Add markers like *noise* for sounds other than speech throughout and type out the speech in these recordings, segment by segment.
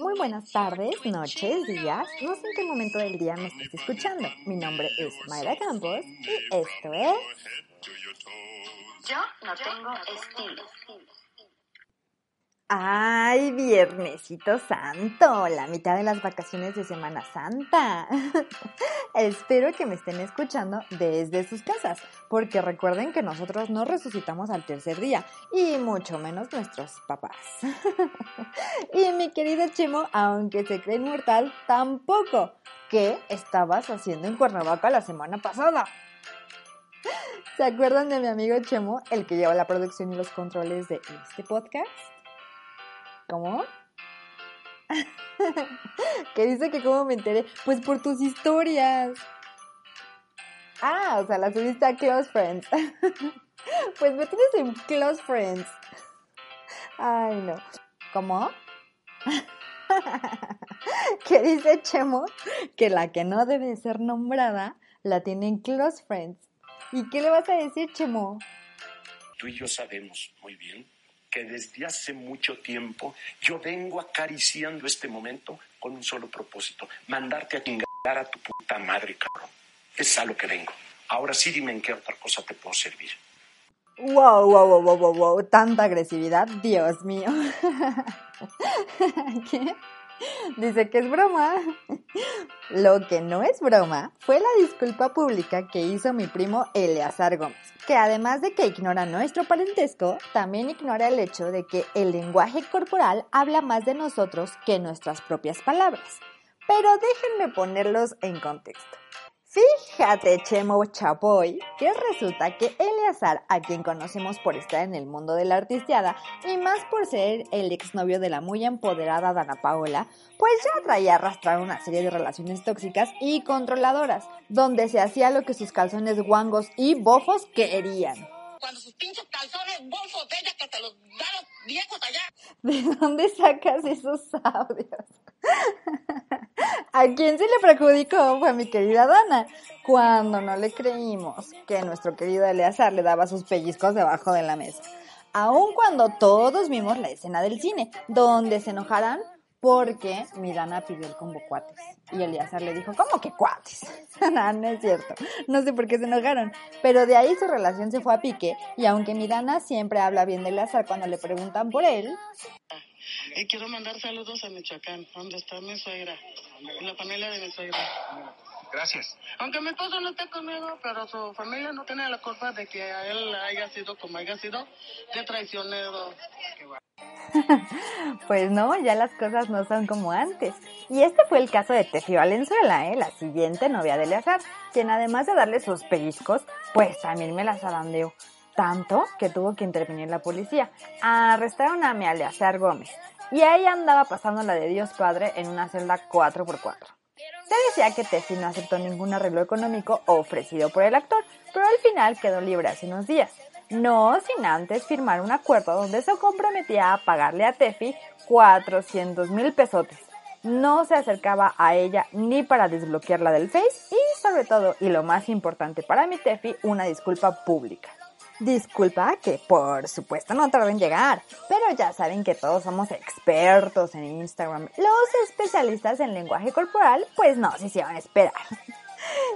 Muy buenas tardes, noches, días. No sé en qué momento del día me estés escuchando. Mi nombre es Mayra Campos y esto es... Yo no tengo estilo. ¡Ay, Viernesito Santo! La mitad de las vacaciones de Semana Santa. *laughs* Espero que me estén escuchando desde sus casas, porque recuerden que nosotros no resucitamos al tercer día, y mucho menos nuestros papás. *laughs* y mi querido Chemo, aunque se cree inmortal, tampoco. ¿Qué estabas haciendo en Cuernavaca la semana pasada? ¿Se acuerdan de mi amigo Chemo, el que lleva la producción y los controles de este podcast? ¿Cómo? *laughs* que dice que cómo me enteré. Pues por tus historias. Ah, o sea, la subiste a Close Friends. *laughs* pues me tienes en Close Friends. Ay, no. ¿Cómo? *laughs* que dice Chemo que la que no debe ser nombrada la tiene en Close Friends. ¿Y qué le vas a decir, Chemo? Tú y yo sabemos muy bien que desde hace mucho tiempo yo vengo acariciando este momento con un solo propósito, mandarte a chingar a tu puta madre, cabrón. Es a lo que vengo. Ahora sí dime en qué otra cosa te puedo servir. Wow, wow, wow, wow, wow, tanta agresividad, Dios mío. *laughs* ¿Qué? Dice que es broma. Lo que no es broma fue la disculpa pública que hizo mi primo Eleazar Gómez, que además de que ignora nuestro parentesco, también ignora el hecho de que el lenguaje corporal habla más de nosotros que nuestras propias palabras. Pero déjenme ponerlos en contexto. Fíjate, Chemo Chapoy, que resulta que Eleazar, a quien conocemos por estar en el mundo de la artisteada y más por ser el exnovio de la muy empoderada Dana Paola, pues ya traía arrastrar una serie de relaciones tóxicas y controladoras, donde se hacía lo que sus calzones guangos y bofos querían. Cuando sus pinches calzones bofos de ella que te los viejos allá. ¿De dónde sacas esos audios? ¿A quién se le perjudicó? Fue a mi querida Dana, cuando no le creímos que nuestro querido Eleazar le daba sus pellizcos debajo de la mesa. Aun cuando todos vimos la escena del cine, donde se enojarán porque mi Dana pidió el combo cuates. Y Eleazar le dijo, ¿cómo que cuates? *laughs* no, no es cierto. No sé por qué se enojaron. Pero de ahí su relación se fue a pique. Y aunque mi Dana siempre habla bien de Eleazar cuando le preguntan por él, y quiero mandar saludos a Michoacán, donde está mi suegra, la familia de mi suegra. Gracias. Aunque mi esposo no esté conmigo, pero su familia no tiene la culpa de que a él haya sido como haya sido, de traicionero. *laughs* pues no, ya las cosas no son como antes. Y este fue el caso de Tefi Valenzuela, ¿eh? la siguiente novia de Eleazar, quien además de darle sus pellizcos, pues también me las zarandeó. Tanto que tuvo que intervenir la policía. Arrestaron a mi Eleazar Gómez. Y ahí andaba pasando la de Dios Padre en una celda 4x4. Se decía que Tefi no aceptó ningún arreglo económico ofrecido por el actor, pero al final quedó libre hace unos días. No sin antes firmar un acuerdo donde se comprometía a pagarle a Tefi 400 mil pesotes. No se acercaba a ella ni para desbloquearla del Face y sobre todo, y lo más importante para mi Tefi, una disculpa pública. Disculpa que por supuesto no tardó en llegar, pero ya saben que todos somos expertos en Instagram. Los especialistas en lenguaje corporal pues no se hicieron esperar. *laughs*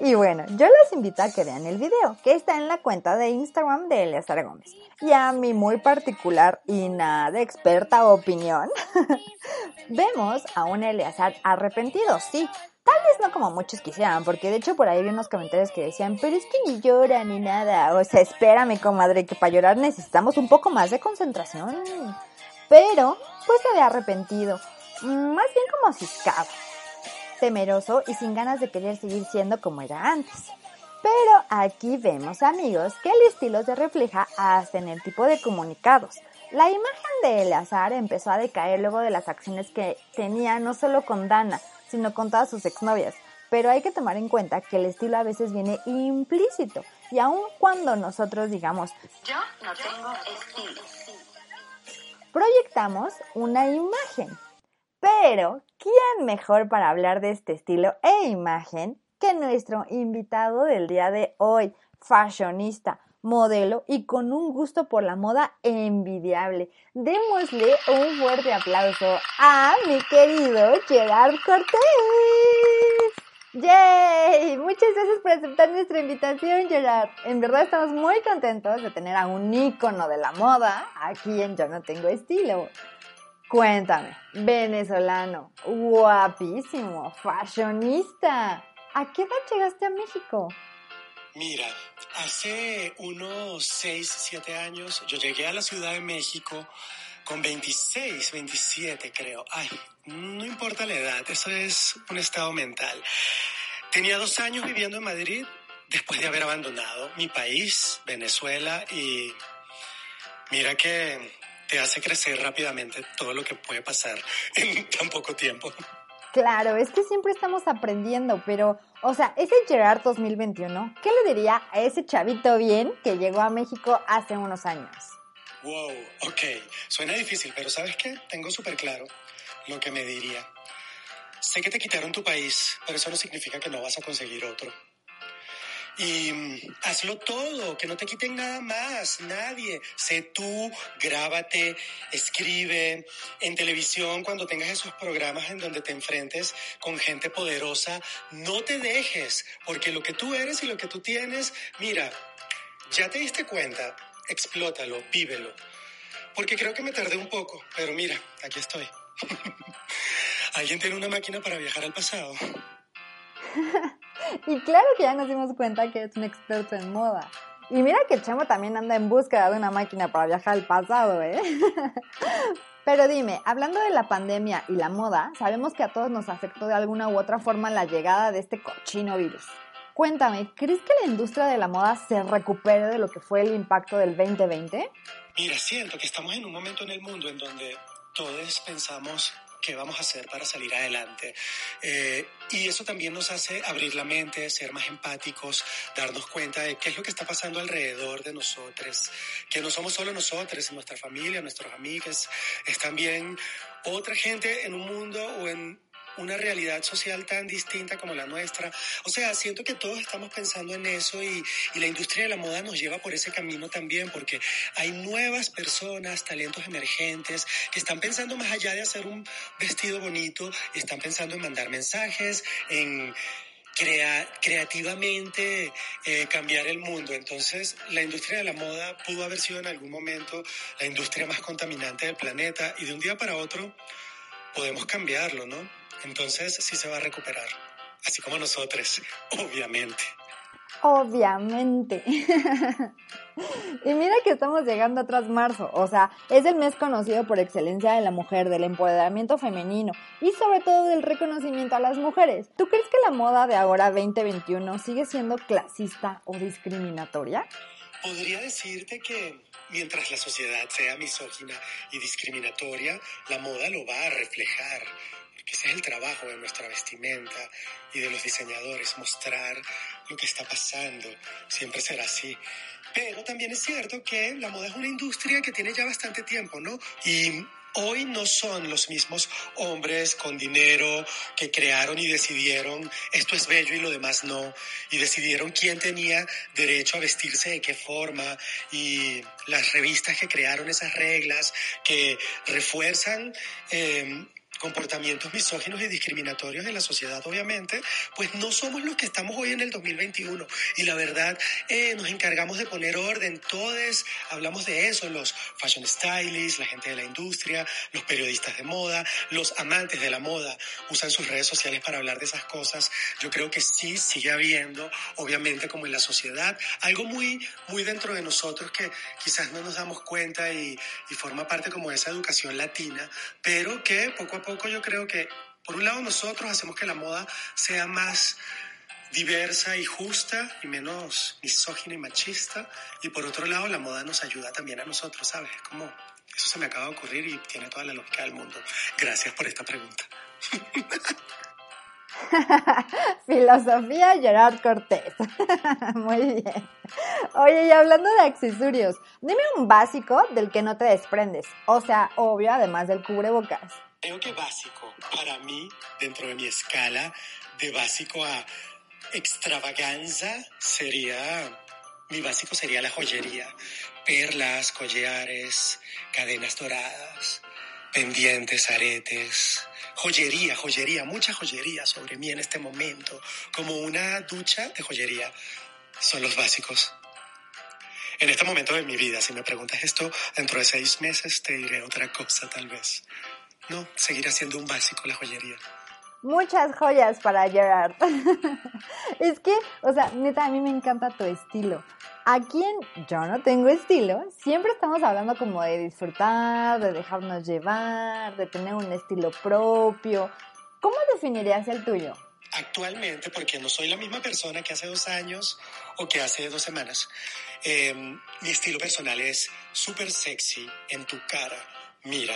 Y bueno, yo les invito a que vean el video, que está en la cuenta de Instagram de Eleazar Gómez. Y a mi muy particular y nada experta opinión, *laughs* vemos a un Eleazar arrepentido, sí, Tal vez no como muchos quisieran, porque de hecho por ahí vi unos comentarios que decían, pero es que ni llora ni nada. O sea, espérame, comadre, que para llorar necesitamos un poco más de concentración. Pero, pues se había arrepentido. Más bien como ciscado. Temeroso y sin ganas de querer seguir siendo como era antes. Pero aquí vemos, amigos, que el estilo se refleja hasta en el tipo de comunicados. La imagen de Eleazar empezó a decaer luego de las acciones que tenía no solo con Dana, sino con todas sus exnovias. Pero hay que tomar en cuenta que el estilo a veces viene implícito y aun cuando nosotros digamos yo no tengo estilo, proyectamos una imagen. Pero, ¿quién mejor para hablar de este estilo e imagen que nuestro invitado del día de hoy, fashionista, modelo y con un gusto por la moda envidiable. Démosle un fuerte aplauso a mi querido Gerard Cortés. ¡Yay! Muchas gracias por aceptar nuestra invitación, Gerard. En verdad estamos muy contentos de tener a un ícono de la moda aquí en Yo No Tengo Estilo. Cuéntame, venezolano, guapísimo, fashionista. ¿A qué edad llegaste a México? Mira, hace unos 6, 7 años yo llegué a la Ciudad de México con 26, 27 creo. Ay, no importa la edad, eso es un estado mental. Tenía dos años viviendo en Madrid después de haber abandonado mi país, Venezuela, y mira que te hace crecer rápidamente todo lo que puede pasar en tan poco tiempo. Claro, es que siempre estamos aprendiendo, pero, o sea, ese Gerard 2021, ¿qué le diría a ese chavito bien que llegó a México hace unos años? Wow, ok, suena difícil, pero ¿sabes qué? Tengo súper claro lo que me diría. Sé que te quitaron tu país, pero eso no significa que no vas a conseguir otro. Y mm, hazlo todo, que no te quiten nada más, nadie. Sé tú, grábate, escribe. En televisión, cuando tengas esos programas en donde te enfrentes con gente poderosa, no te dejes, porque lo que tú eres y lo que tú tienes, mira, ya te diste cuenta, explótalo, vívelo. Porque creo que me tardé un poco, pero mira, aquí estoy. *laughs* ¿Alguien tiene una máquina para viajar al pasado? *laughs* *laughs* y claro que ya nos dimos cuenta que es un experto en moda. Y mira que Chemo también anda en búsqueda de una máquina para viajar al pasado, ¿eh? *laughs* Pero dime, hablando de la pandemia y la moda, sabemos que a todos nos afectó de alguna u otra forma la llegada de este cochino virus. Cuéntame, ¿crees que la industria de la moda se recupere de lo que fue el impacto del 2020? Mira, siento que estamos en un momento en el mundo en donde todos pensamos qué vamos a hacer para salir adelante. Eh, y eso también nos hace abrir la mente, ser más empáticos, darnos cuenta de qué es lo que está pasando alrededor de nosotros, que no somos solo nosotros, nuestra familia, nuestros amigos, es también otra gente en un mundo o en una realidad social tan distinta como la nuestra. O sea, siento que todos estamos pensando en eso y, y, la industria de la moda nos lleva por ese camino también, porque hay nuevas personas, talentos emergentes, que están pensando más allá de hacer un vestido bonito, están pensando en mandar mensajes, en crea, creativamente eh, cambiar el mundo. Entonces, la industria de la moda pudo haber sido en algún momento la industria más contaminante del planeta y de un día para otro podemos cambiarlo, ¿no? Entonces sí se va a recuperar, así como nosotros, *laughs* obviamente. Obviamente. *laughs* y mira que estamos llegando atrás marzo, o sea, es el mes conocido por excelencia de la mujer, del empoderamiento femenino y sobre todo del reconocimiento a las mujeres. ¿Tú crees que la moda de ahora 2021 sigue siendo clasista o discriminatoria? Podría decirte que mientras la sociedad sea misógina y discriminatoria, la moda lo va a reflejar que ese es el trabajo de nuestra vestimenta y de los diseñadores, mostrar lo que está pasando. Siempre será así. Pero también es cierto que la moda es una industria que tiene ya bastante tiempo, ¿no? Y hoy no son los mismos hombres con dinero que crearon y decidieron esto es bello y lo demás no, y decidieron quién tenía derecho a vestirse de qué forma, y las revistas que crearon esas reglas que refuerzan eh, comportamientos misóginos y discriminatorios en la sociedad, obviamente, pues no somos los que estamos hoy en el 2021. Y la verdad, eh, nos encargamos de poner orden. Todos hablamos de eso, los fashion stylists, la gente de la industria, los periodistas de moda, los amantes de la moda, usan sus redes sociales para hablar de esas cosas. Yo creo que sí sigue habiendo, obviamente, como en la sociedad, algo muy, muy dentro de nosotros que quizás no nos damos cuenta y, y forma parte como de esa educación latina, pero que poco a poco yo creo que, por un lado, nosotros hacemos que la moda sea más diversa y justa y menos misógina y machista. Y por otro lado, la moda nos ayuda también a nosotros, ¿sabes? Como eso se me acaba de ocurrir y tiene toda la lógica del mundo. Gracias por esta pregunta. *laughs* Filosofía Gerard Cortés. *laughs* Muy bien. Oye, y hablando de accesorios, dime un básico del que no te desprendes. O sea, obvio, además del cubrebocas. Creo que básico para mí, dentro de mi escala de básico a extravaganza, sería mi básico sería la joyería. Perlas, collares, cadenas doradas, pendientes, aretes, joyería, joyería, mucha joyería sobre mí en este momento, como una ducha de joyería. Son los básicos. En este momento de mi vida, si me preguntas esto, dentro de seis meses te diré otra cosa tal vez. No, seguirá siendo un básico la joyería. Muchas joyas para Gerard. *laughs* es que, o sea, neta, a mí me encanta tu estilo. Aquí en Yo no tengo estilo, siempre estamos hablando como de disfrutar, de dejarnos llevar, de tener un estilo propio. ¿Cómo definirías el tuyo? Actualmente, porque no soy la misma persona que hace dos años o que hace dos semanas, em, mi estilo personal es súper sexy en tu cara. Mira,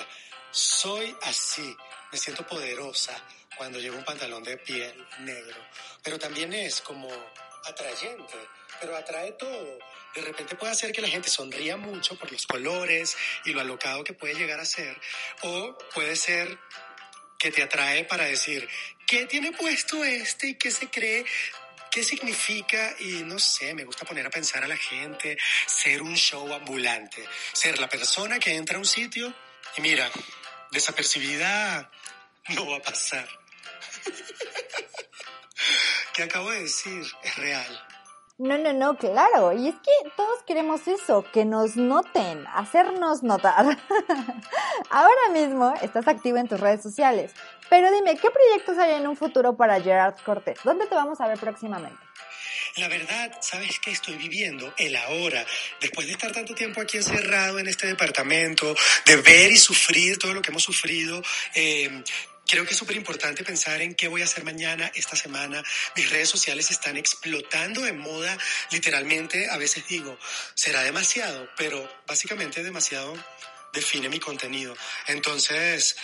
soy así, me siento poderosa cuando llevo un pantalón de piel negro, pero también es como atrayente, pero atrae todo. De repente puede hacer que la gente sonría mucho por los colores y lo alocado que puede llegar a ser, o puede ser que te atrae para decir, ¿qué tiene puesto este y qué se cree? ¿Qué significa? Y no sé, me gusta poner a pensar a la gente, ser un show ambulante, ser la persona que entra a un sitio y mira, desapercibida no va a pasar. *laughs* ¿Qué acabo de decir? Es real. No, no, no, claro. Y es que todos queremos eso, que nos noten, hacernos notar. *laughs* Ahora mismo estás activo en tus redes sociales. Pero dime, ¿qué proyectos hay en un futuro para Gerard Cortés? ¿Dónde te vamos a ver próximamente? La verdad, ¿sabes qué estoy viviendo? El ahora. Después de estar tanto tiempo aquí encerrado en este departamento, de ver y sufrir todo lo que hemos sufrido, eh, Creo que es súper importante pensar en qué voy a hacer mañana, esta semana. Mis redes sociales están explotando en moda, literalmente. A veces digo, será demasiado, pero básicamente demasiado define mi contenido. Entonces,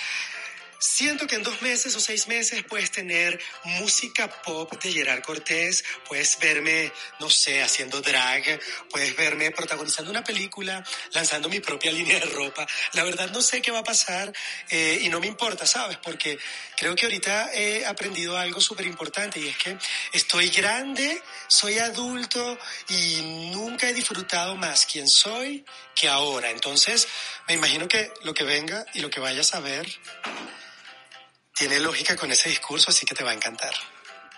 Siento que en dos meses o seis meses puedes tener música pop de Gerard Cortés, puedes verme, no sé, haciendo drag, puedes verme protagonizando una película, lanzando mi propia *laughs* línea de ropa. La verdad no sé qué va a pasar eh, y no me importa, ¿sabes? Porque creo que ahorita he aprendido algo súper importante y es que estoy grande, soy adulto y nunca he disfrutado más quién soy que ahora. Entonces, me imagino que lo que venga y lo que vayas a ver tiene lógica con ese discurso, así que te va a encantar.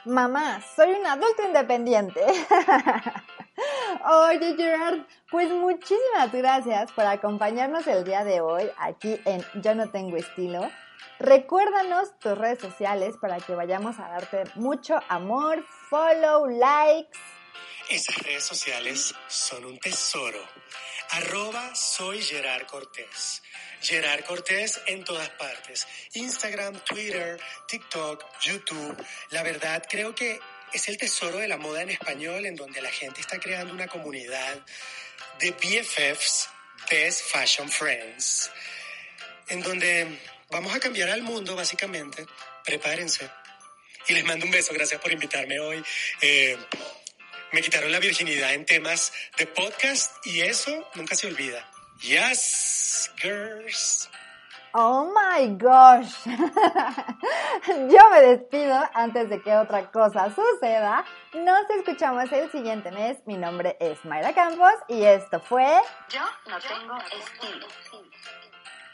Mamá, soy un adulto independiente. *laughs* Oye Gerard, pues muchísimas gracias por acompañarnos el día de hoy aquí en Yo no tengo estilo. Recuérdanos tus redes sociales para que vayamos a darte mucho amor, follow, likes. Esas redes sociales son un tesoro. Arroba soy Gerard Cortés. Gerard Cortés en todas partes. Instagram, Twitter, TikTok, YouTube. La verdad creo que es el tesoro de la moda en español en donde la gente está creando una comunidad de BFFs, Best Fashion Friends, en donde vamos a cambiar al mundo básicamente. Prepárense. Y les mando un beso. Gracias por invitarme hoy. Eh, me quitaron la virginidad en temas de podcast y eso nunca se olvida. Yes, girls. Oh my gosh. *laughs* Yo me despido antes de que otra cosa suceda. Nos escuchamos el siguiente mes. Mi nombre es Mayra Campos y esto fue Yo no tengo estilo.